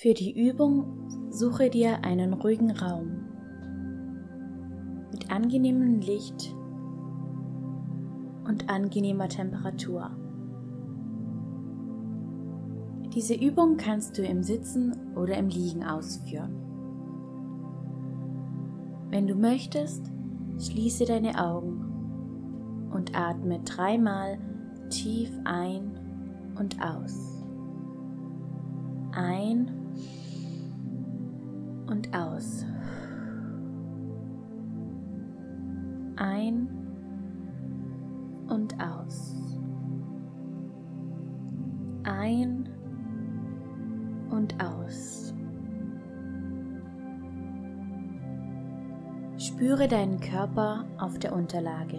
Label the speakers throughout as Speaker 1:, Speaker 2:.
Speaker 1: Für die Übung suche dir einen ruhigen Raum mit angenehmem Licht und angenehmer Temperatur. Diese Übung kannst du im Sitzen oder im Liegen ausführen. Wenn du möchtest, schließe deine Augen und atme dreimal tief ein und aus. Ein und aus. Ein und aus. Ein und aus. Spüre deinen Körper auf der Unterlage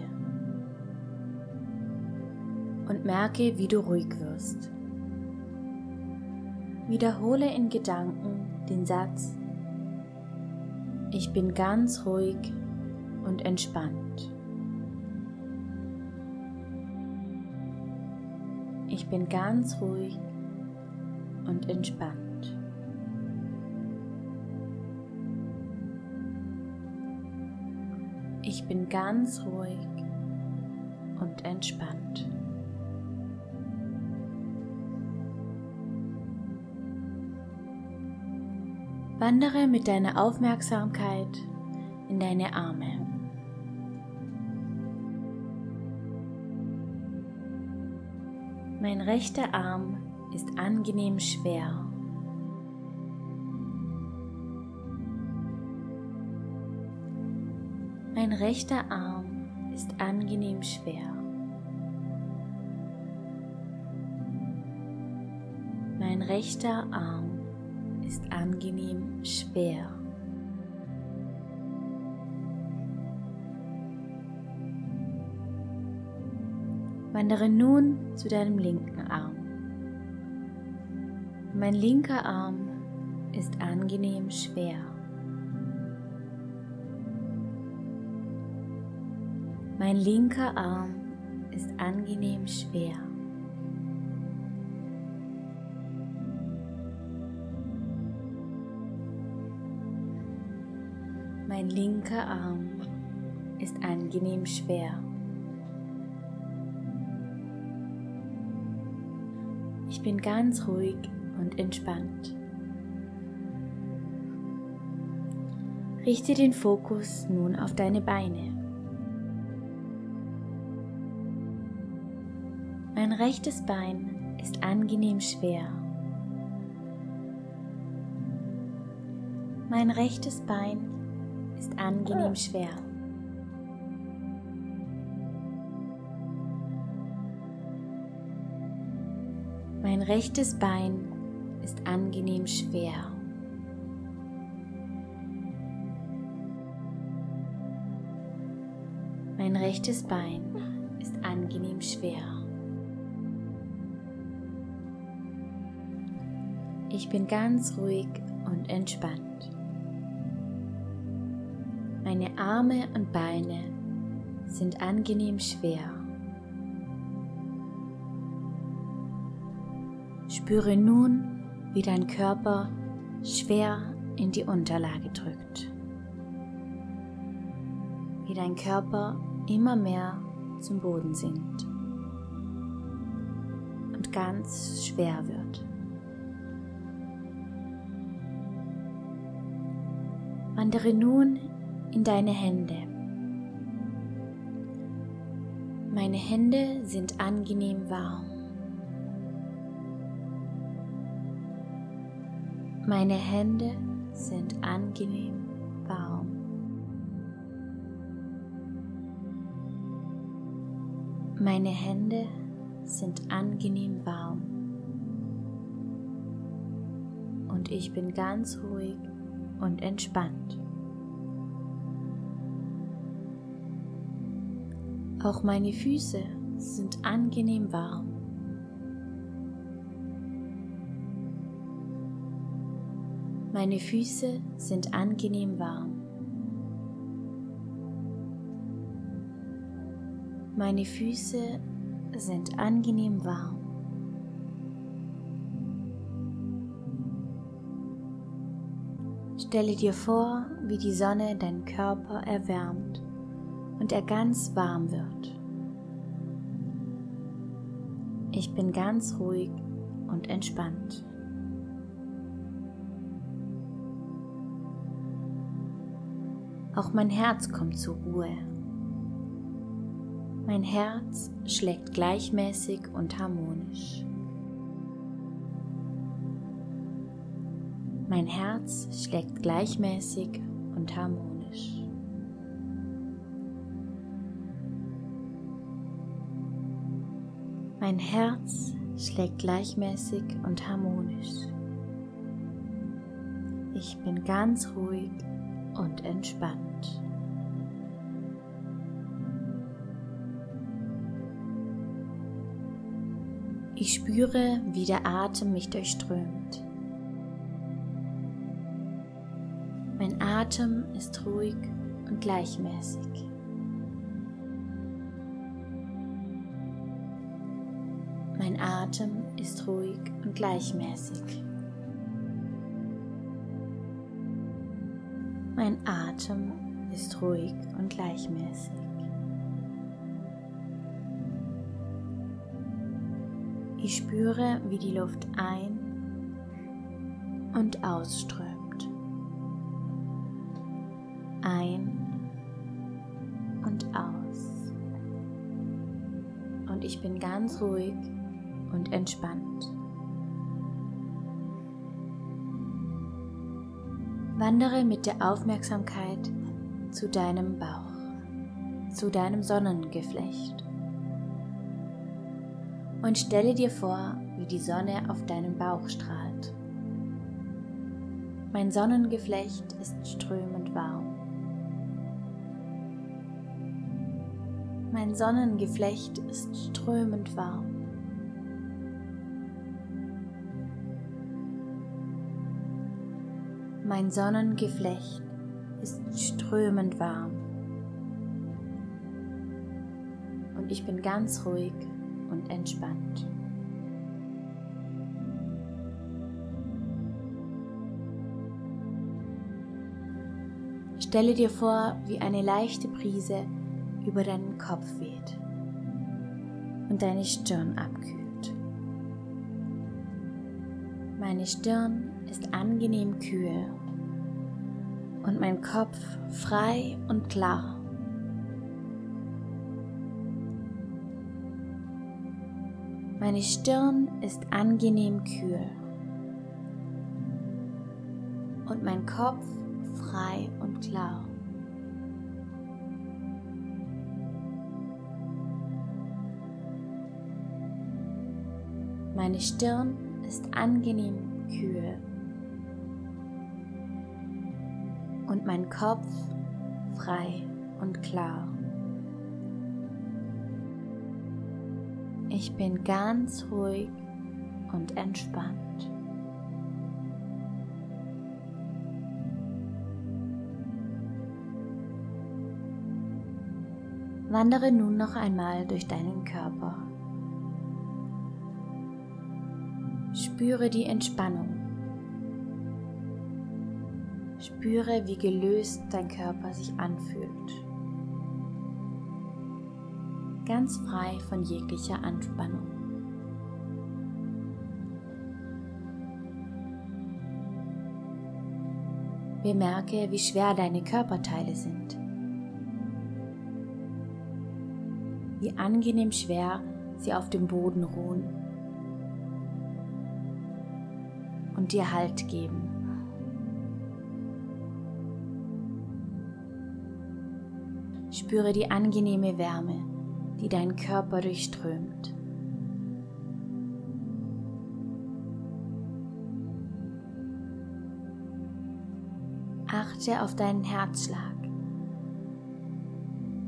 Speaker 1: und merke, wie du ruhig wirst. Wiederhole in Gedanken den Satz, ich bin ganz ruhig und entspannt. Ich bin ganz ruhig und entspannt. Ich bin ganz ruhig und entspannt. Wandere mit deiner Aufmerksamkeit in deine Arme. Mein rechter Arm ist angenehm schwer. Mein rechter Arm ist angenehm schwer. Mein rechter Arm ist angenehm schwer. Wandere nun zu deinem linken Arm. Mein linker Arm ist angenehm schwer. Mein linker Arm ist angenehm schwer. Mein linker Arm ist angenehm schwer. Ich bin ganz ruhig und entspannt. Richte den Fokus nun auf deine Beine. Mein rechtes Bein ist angenehm schwer. Mein rechtes Bein ist angenehm schwer. Mein rechtes Bein ist angenehm schwer. Mein rechtes Bein ist angenehm schwer. Ich bin ganz ruhig und entspannt. Meine Arme und Beine sind angenehm schwer. Spüre nun, wie dein Körper schwer in die Unterlage drückt. Wie dein Körper immer mehr zum Boden sinkt und ganz schwer wird. Wandere nun in deine Hände. Meine Hände sind angenehm warm. Meine Hände sind angenehm warm. Meine Hände sind angenehm warm. Und ich bin ganz ruhig und entspannt. Auch meine Füße sind angenehm warm. Meine Füße sind angenehm warm. Meine Füße sind angenehm warm. Stelle dir vor, wie die Sonne deinen Körper erwärmt und er ganz warm wird. Ich bin ganz ruhig und entspannt. Auch mein Herz kommt zur Ruhe. Mein Herz schlägt gleichmäßig und harmonisch. Mein Herz schlägt gleichmäßig und harmonisch. Mein Herz schlägt gleichmäßig und harmonisch. Ich bin ganz ruhig und entspannt. Ich spüre, wie der Atem mich durchströmt. Mein Atem ist ruhig und gleichmäßig. Atem ist ruhig und gleichmäßig. Mein Atem ist ruhig und gleichmäßig. Ich spüre, wie die Luft ein und ausströmt ein und aus. Und ich bin ganz ruhig und entspannt. Wandere mit der Aufmerksamkeit zu deinem Bauch, zu deinem Sonnengeflecht. Und stelle dir vor, wie die Sonne auf deinen Bauch strahlt. Mein Sonnengeflecht ist strömend warm. Mein Sonnengeflecht ist strömend warm. Mein Sonnengeflecht ist strömend warm. Und ich bin ganz ruhig und entspannt. Stelle dir vor, wie eine leichte Brise über deinen Kopf weht und deine Stirn abkühlt. Meine Stirn ist angenehm kühl und mein Kopf frei und klar. Meine Stirn ist angenehm kühl und mein Kopf frei und klar. Meine Stirn ist angenehm kühl mein Kopf frei und klar. Ich bin ganz ruhig und entspannt. Wandere nun noch einmal durch deinen Körper. Spüre die Entspannung. Spüre, wie gelöst dein Körper sich anfühlt. Ganz frei von jeglicher Anspannung. Bemerke, wie schwer deine Körperteile sind. Wie angenehm schwer sie auf dem Boden ruhen und dir Halt geben. Spüre die angenehme Wärme, die deinen Körper durchströmt. Achte auf deinen Herzschlag.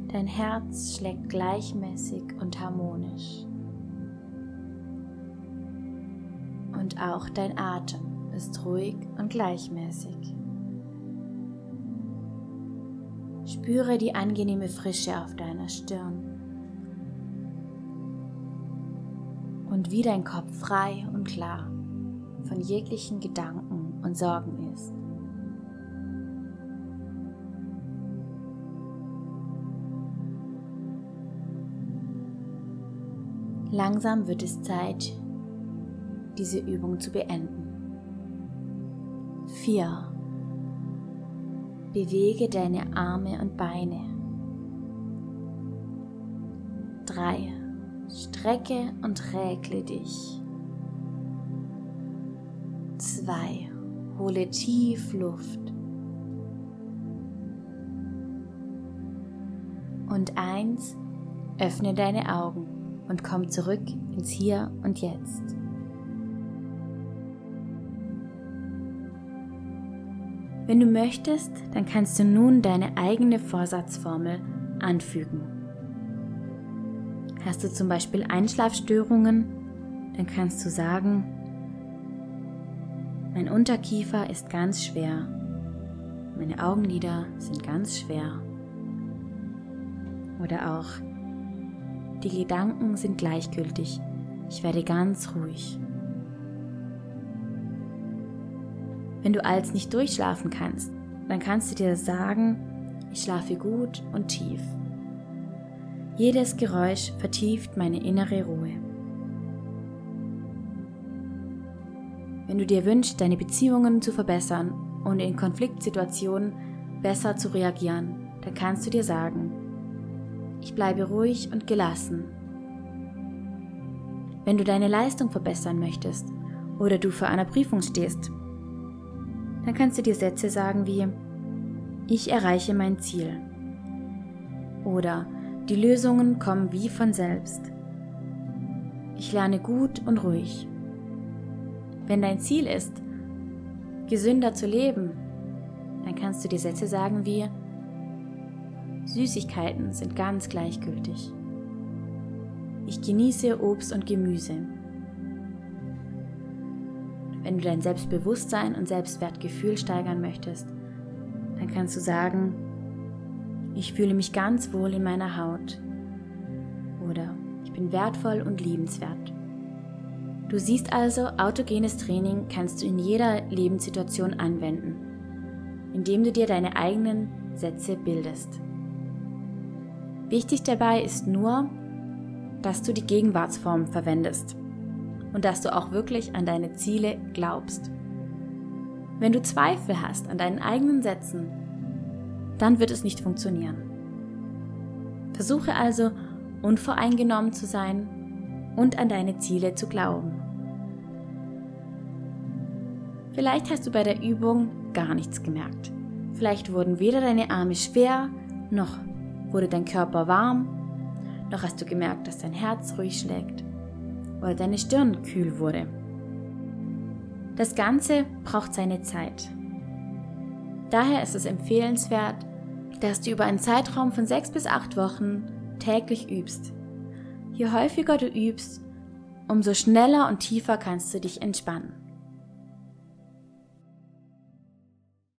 Speaker 1: Dein Herz schlägt gleichmäßig und harmonisch. und auch dein Atem ist ruhig und gleichmäßig. Spüre die angenehme Frische auf deiner Stirn. Und wie dein Kopf frei und klar von jeglichen Gedanken und Sorgen ist. Langsam wird es Zeit, diese Übung zu beenden. 4. Bewege deine Arme und Beine. 3. Strecke und räkle dich. 2. Hole tief Luft. Und 1. Öffne deine Augen und komm zurück ins Hier und Jetzt. Wenn du möchtest, dann kannst du nun deine eigene Vorsatzformel anfügen. Hast du zum Beispiel Einschlafstörungen, dann kannst du sagen, mein Unterkiefer ist ganz schwer, meine Augenlider sind ganz schwer. Oder auch, die Gedanken sind gleichgültig. Ich werde ganz ruhig. Wenn du als nicht durchschlafen kannst, dann kannst du dir sagen, ich schlafe gut und tief. Jedes Geräusch vertieft meine innere Ruhe. Wenn du dir wünschst, deine Beziehungen zu verbessern und in Konfliktsituationen besser zu reagieren, dann kannst du dir sagen, ich bleibe ruhig und gelassen. Wenn du deine Leistung verbessern möchtest oder du vor einer Prüfung stehst, dann kannst du dir Sätze sagen wie Ich erreiche mein Ziel oder Die Lösungen kommen wie von selbst. Ich lerne gut und ruhig. Wenn dein Ziel ist, gesünder zu leben, dann kannst du dir Sätze sagen wie Süßigkeiten sind ganz gleichgültig. Ich genieße Obst und Gemüse. Wenn du dein Selbstbewusstsein und Selbstwertgefühl steigern möchtest, dann kannst du sagen, ich fühle mich ganz wohl in meiner Haut. Oder ich bin wertvoll und liebenswert. Du siehst also, autogenes Training kannst du in jeder Lebenssituation anwenden, indem du dir deine eigenen Sätze bildest. Wichtig dabei ist nur, dass du die Gegenwartsform verwendest und dass du auch wirklich an deine Ziele glaubst. Wenn du Zweifel hast an deinen eigenen Sätzen, dann wird es nicht funktionieren. Versuche also unvoreingenommen zu sein und an deine Ziele zu glauben. Vielleicht hast du bei der Übung gar nichts gemerkt. Vielleicht wurden weder deine Arme schwer noch Wurde dein Körper warm? Noch hast du gemerkt, dass dein Herz ruhig schlägt? Oder deine Stirn kühl wurde? Das Ganze braucht seine Zeit. Daher ist es empfehlenswert, dass du über einen Zeitraum von sechs bis acht Wochen täglich übst. Je häufiger du übst, umso schneller und tiefer kannst du dich entspannen.